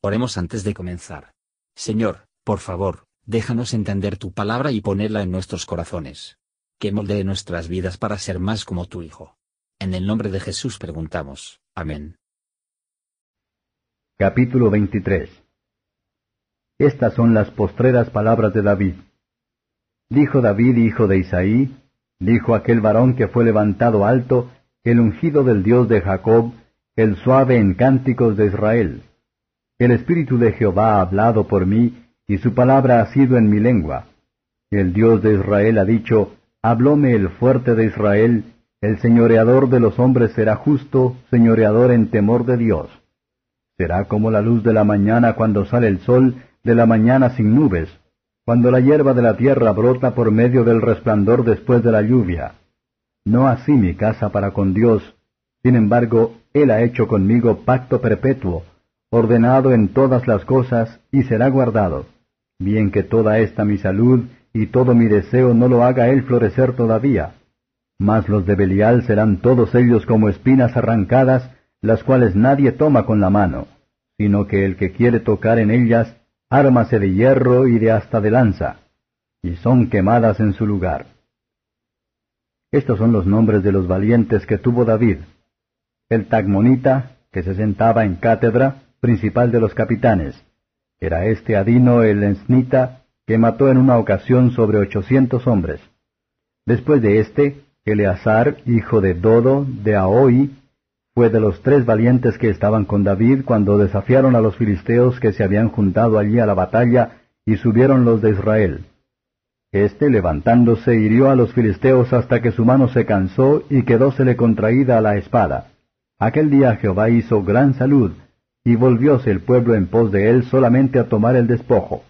Oremos antes de comenzar. Señor, por favor, déjanos entender tu palabra y ponerla en nuestros corazones. Que moldee nuestras vidas para ser más como tu Hijo. En el nombre de Jesús preguntamos. Amén. Capítulo 23 Estas son las postreras palabras de David. Dijo David, hijo de Isaí, dijo aquel varón que fue levantado alto, el ungido del Dios de Jacob, el suave en cánticos de Israel. El Espíritu de Jehová ha hablado por mí, y su palabra ha sido en mi lengua. El Dios de Israel ha dicho, Hablóme el fuerte de Israel, el señoreador de los hombres será justo, señoreador en temor de Dios. Será como la luz de la mañana cuando sale el sol, de la mañana sin nubes, cuando la hierba de la tierra brota por medio del resplandor después de la lluvia. No así mi casa para con Dios, sin embargo, Él ha hecho conmigo pacto perpetuo, ordenado en todas las cosas, y será guardado. Bien que toda esta mi salud y todo mi deseo no lo haga él florecer todavía. Mas los de Belial serán todos ellos como espinas arrancadas, las cuales nadie toma con la mano, sino que el que quiere tocar en ellas, ármase de hierro y de hasta de lanza, y son quemadas en su lugar. Estos son los nombres de los valientes que tuvo David. El Tagmonita, que se sentaba en cátedra, principal de los capitanes. Era este Adino el Ensnita, que mató en una ocasión sobre ochocientos hombres. Después de éste, Eleazar, hijo de Dodo, de Aoi, fue de los tres valientes que estaban con David cuando desafiaron a los filisteos que se habían juntado allí a la batalla, y subieron los de Israel. Este, levantándose, hirió a los filisteos hasta que su mano se cansó y quedósele contraída la espada. Aquel día Jehová hizo gran salud, y volvióse el pueblo en pos de él solamente a tomar el despojo.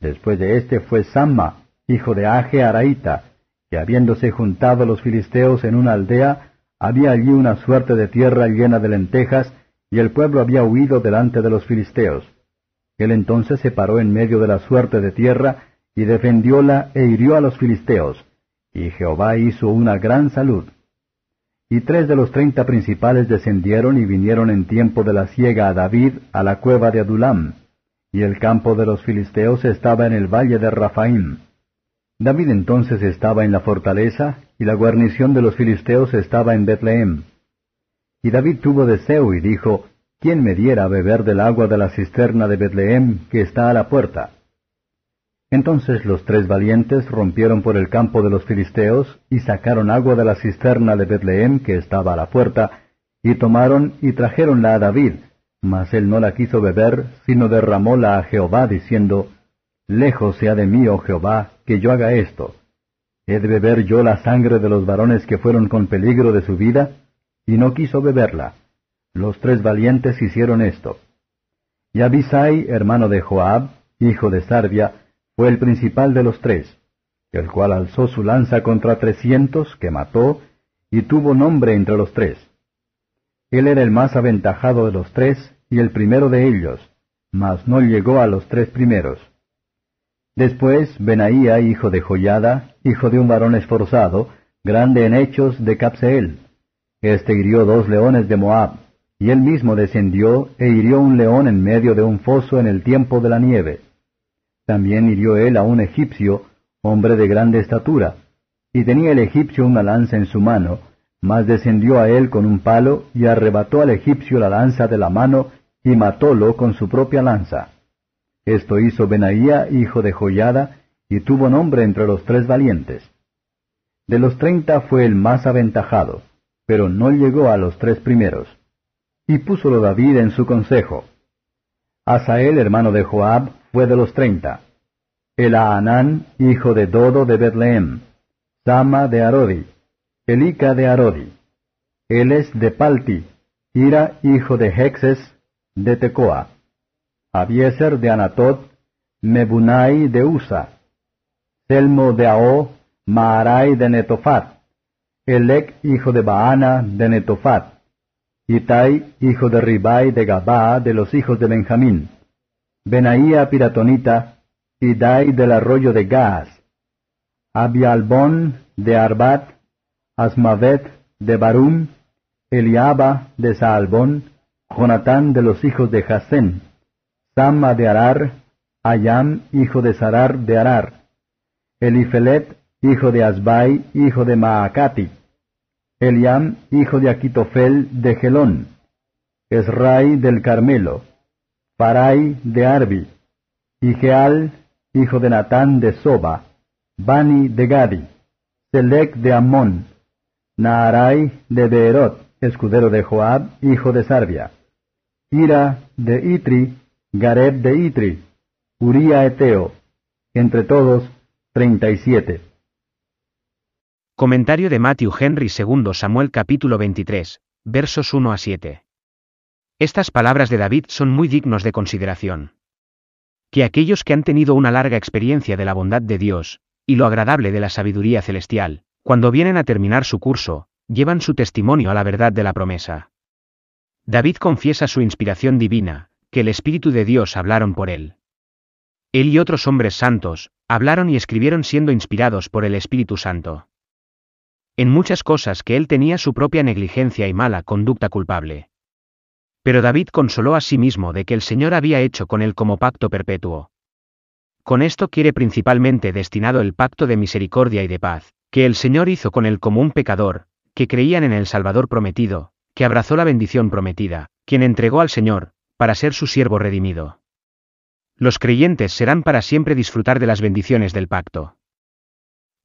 Después de éste fue Samma, hijo de Aje Araíta, que habiéndose juntado los filisteos en una aldea, había allí una suerte de tierra llena de lentejas, y el pueblo había huido delante de los filisteos. Él entonces se paró en medio de la suerte de tierra, y defendióla e hirió a los filisteos, y Jehová hizo una gran salud. Y tres de los treinta principales descendieron y vinieron en tiempo de la siega a David a la cueva de Adulam, y el campo de los filisteos estaba en el valle de Rafaim. David entonces estaba en la fortaleza, y la guarnición de los filisteos estaba en Betlehem. Y David tuvo deseo y dijo, ¿quién me diera a beber del agua de la cisterna de Betlehem que está a la puerta? Entonces los tres valientes rompieron por el campo de los filisteos y sacaron agua de la cisterna de Betlehem que estaba a la puerta, y tomaron y trajeronla a David, mas él no la quiso beber, sino derramóla a Jehová, diciendo, Lejos sea de mí, oh Jehová, que yo haga esto. ¿He de beber yo la sangre de los varones que fueron con peligro de su vida? Y no quiso beberla. Los tres valientes hicieron esto. Y Abisai, hermano de Joab, hijo de Sarvia, fue el principal de los tres, el cual alzó su lanza contra trescientos, que mató, y tuvo nombre entre los tres. Él era el más aventajado de los tres, y el primero de ellos, mas no llegó a los tres primeros. Después Benaía, hijo de Joyada, hijo de un varón esforzado, grande en hechos de Capseel. Este hirió dos leones de Moab, y él mismo descendió e hirió un león en medio de un foso en el tiempo de la nieve. También hirió él a un egipcio, hombre de grande estatura, y tenía el egipcio una lanza en su mano, mas descendió a él con un palo y arrebató al egipcio la lanza de la mano y matólo con su propia lanza. Esto hizo Benaía, hijo de Joyada, y tuvo nombre entre los tres valientes. De los treinta fue el más aventajado, pero no llegó a los tres primeros. Y púsolo David en su consejo. Asael, hermano de Joab, fue de los treinta. Elaanán, hijo de Dodo de Betlehem. Sama de Arodi. Elica de Arodi. Eles de Palti. Ira, hijo de Hexes, de Tecoa. Abieser de Anatot. Mebunai de Usa. Selmo de Ao, Maarai de Netofat. Elec, hijo de Baana, de Netofat. Itai, hijo de Ribai de Gabaa, de los hijos de Benjamín. Benaía Piratonita, Idai del arroyo de Gaas, Abialbón de Arbat, Asmavet de Barum, Eliaba de Saalbón, Jonatán de los hijos de Jasén, Sama de Arar, Ayam, hijo de Sarar de Arar, Elifelet, hijo de Asbai, hijo de Maacati, Eliam, hijo de Aquitofel de Gelón, Esrai del Carmelo, Parai de Arbi, Igeal, hijo de Natán de Soba, Bani de Gadi, Selec de Amón, Naarai de Beerot, escudero de Joab, hijo de Sarbia, Ira de Itri, Gareb de Itri, Uría Eteo, entre todos treinta y siete. Comentario de Matthew Henry II Samuel capítulo 23, versos 1 a 7. Estas palabras de David son muy dignos de consideración. Que aquellos que han tenido una larga experiencia de la bondad de Dios, y lo agradable de la sabiduría celestial, cuando vienen a terminar su curso, llevan su testimonio a la verdad de la promesa. David confiesa su inspiración divina, que el Espíritu de Dios hablaron por él. Él y otros hombres santos, hablaron y escribieron siendo inspirados por el Espíritu Santo. En muchas cosas que él tenía su propia negligencia y mala conducta culpable. Pero David consoló a sí mismo de que el Señor había hecho con él como pacto perpetuo. Con esto quiere principalmente destinado el pacto de misericordia y de paz, que el Señor hizo con él como un pecador, que creían en el Salvador prometido, que abrazó la bendición prometida, quien entregó al Señor, para ser su siervo redimido. Los creyentes serán para siempre disfrutar de las bendiciones del pacto.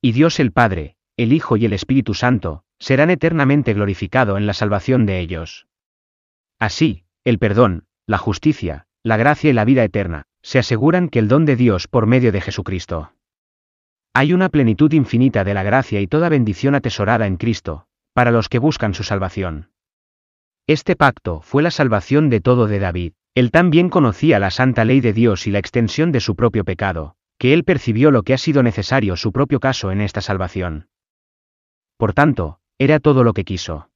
Y Dios el Padre, el Hijo y el Espíritu Santo, serán eternamente glorificado en la salvación de ellos. Así, el perdón, la justicia, la gracia y la vida eterna, se aseguran que el don de Dios por medio de Jesucristo. Hay una plenitud infinita de la gracia y toda bendición atesorada en Cristo, para los que buscan su salvación. Este pacto fue la salvación de todo de David, él también conocía la santa ley de Dios y la extensión de su propio pecado, que él percibió lo que ha sido necesario su propio caso en esta salvación. Por tanto, era todo lo que quiso.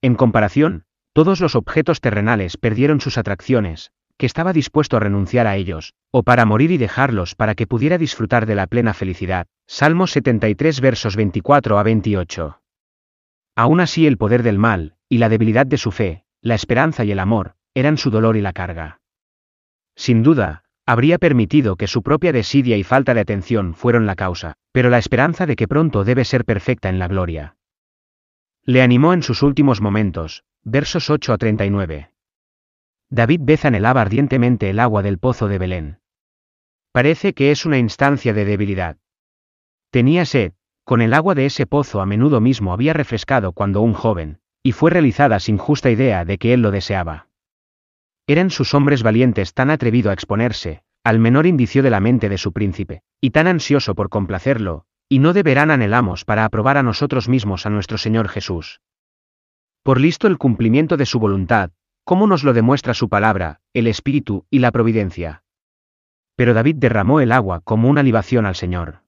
En comparación, todos los objetos terrenales perdieron sus atracciones, que estaba dispuesto a renunciar a ellos, o para morir y dejarlos para que pudiera disfrutar de la plena felicidad. Salmos 73 versos 24 a 28. Aún así el poder del mal, y la debilidad de su fe, la esperanza y el amor, eran su dolor y la carga. Sin duda, habría permitido que su propia desidia y falta de atención fueron la causa, pero la esperanza de que pronto debe ser perfecta en la gloria. Le animó en sus últimos momentos, versos 8 a 39. David beza anhelaba ardientemente el agua del pozo de Belén. Parece que es una instancia de debilidad. Tenía sed, con el agua de ese pozo a menudo mismo había refrescado cuando un joven, y fue realizada sin justa idea de que él lo deseaba. Eran sus hombres valientes tan atrevido a exponerse, al menor indicio de la mente de su príncipe, y tan ansioso por complacerlo, y no deberán anhelamos para aprobar a nosotros mismos a nuestro Señor Jesús. Por listo el cumplimiento de su voluntad, como nos lo demuestra su palabra, el Espíritu y la Providencia. Pero David derramó el agua como una libación al Señor.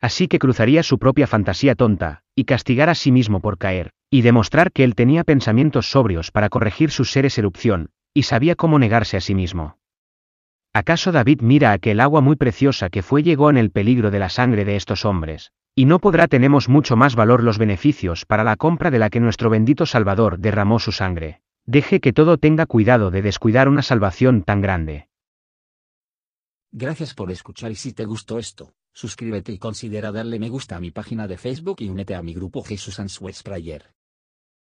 Así que cruzaría su propia fantasía tonta, y castigar a sí mismo por caer, y demostrar que él tenía pensamientos sobrios para corregir sus seres erupción, y sabía cómo negarse a sí mismo. ¿Acaso David mira aquel agua muy preciosa que fue llegó en el peligro de la sangre de estos hombres? Y no podrá tenemos mucho más valor los beneficios para la compra de la que nuestro bendito Salvador derramó su sangre. Deje que todo tenga cuidado de descuidar una salvación tan grande. Gracias por escuchar y si te gustó esto, suscríbete y considera darle me gusta a mi página de Facebook y únete a mi grupo Jesús Answers Prayer.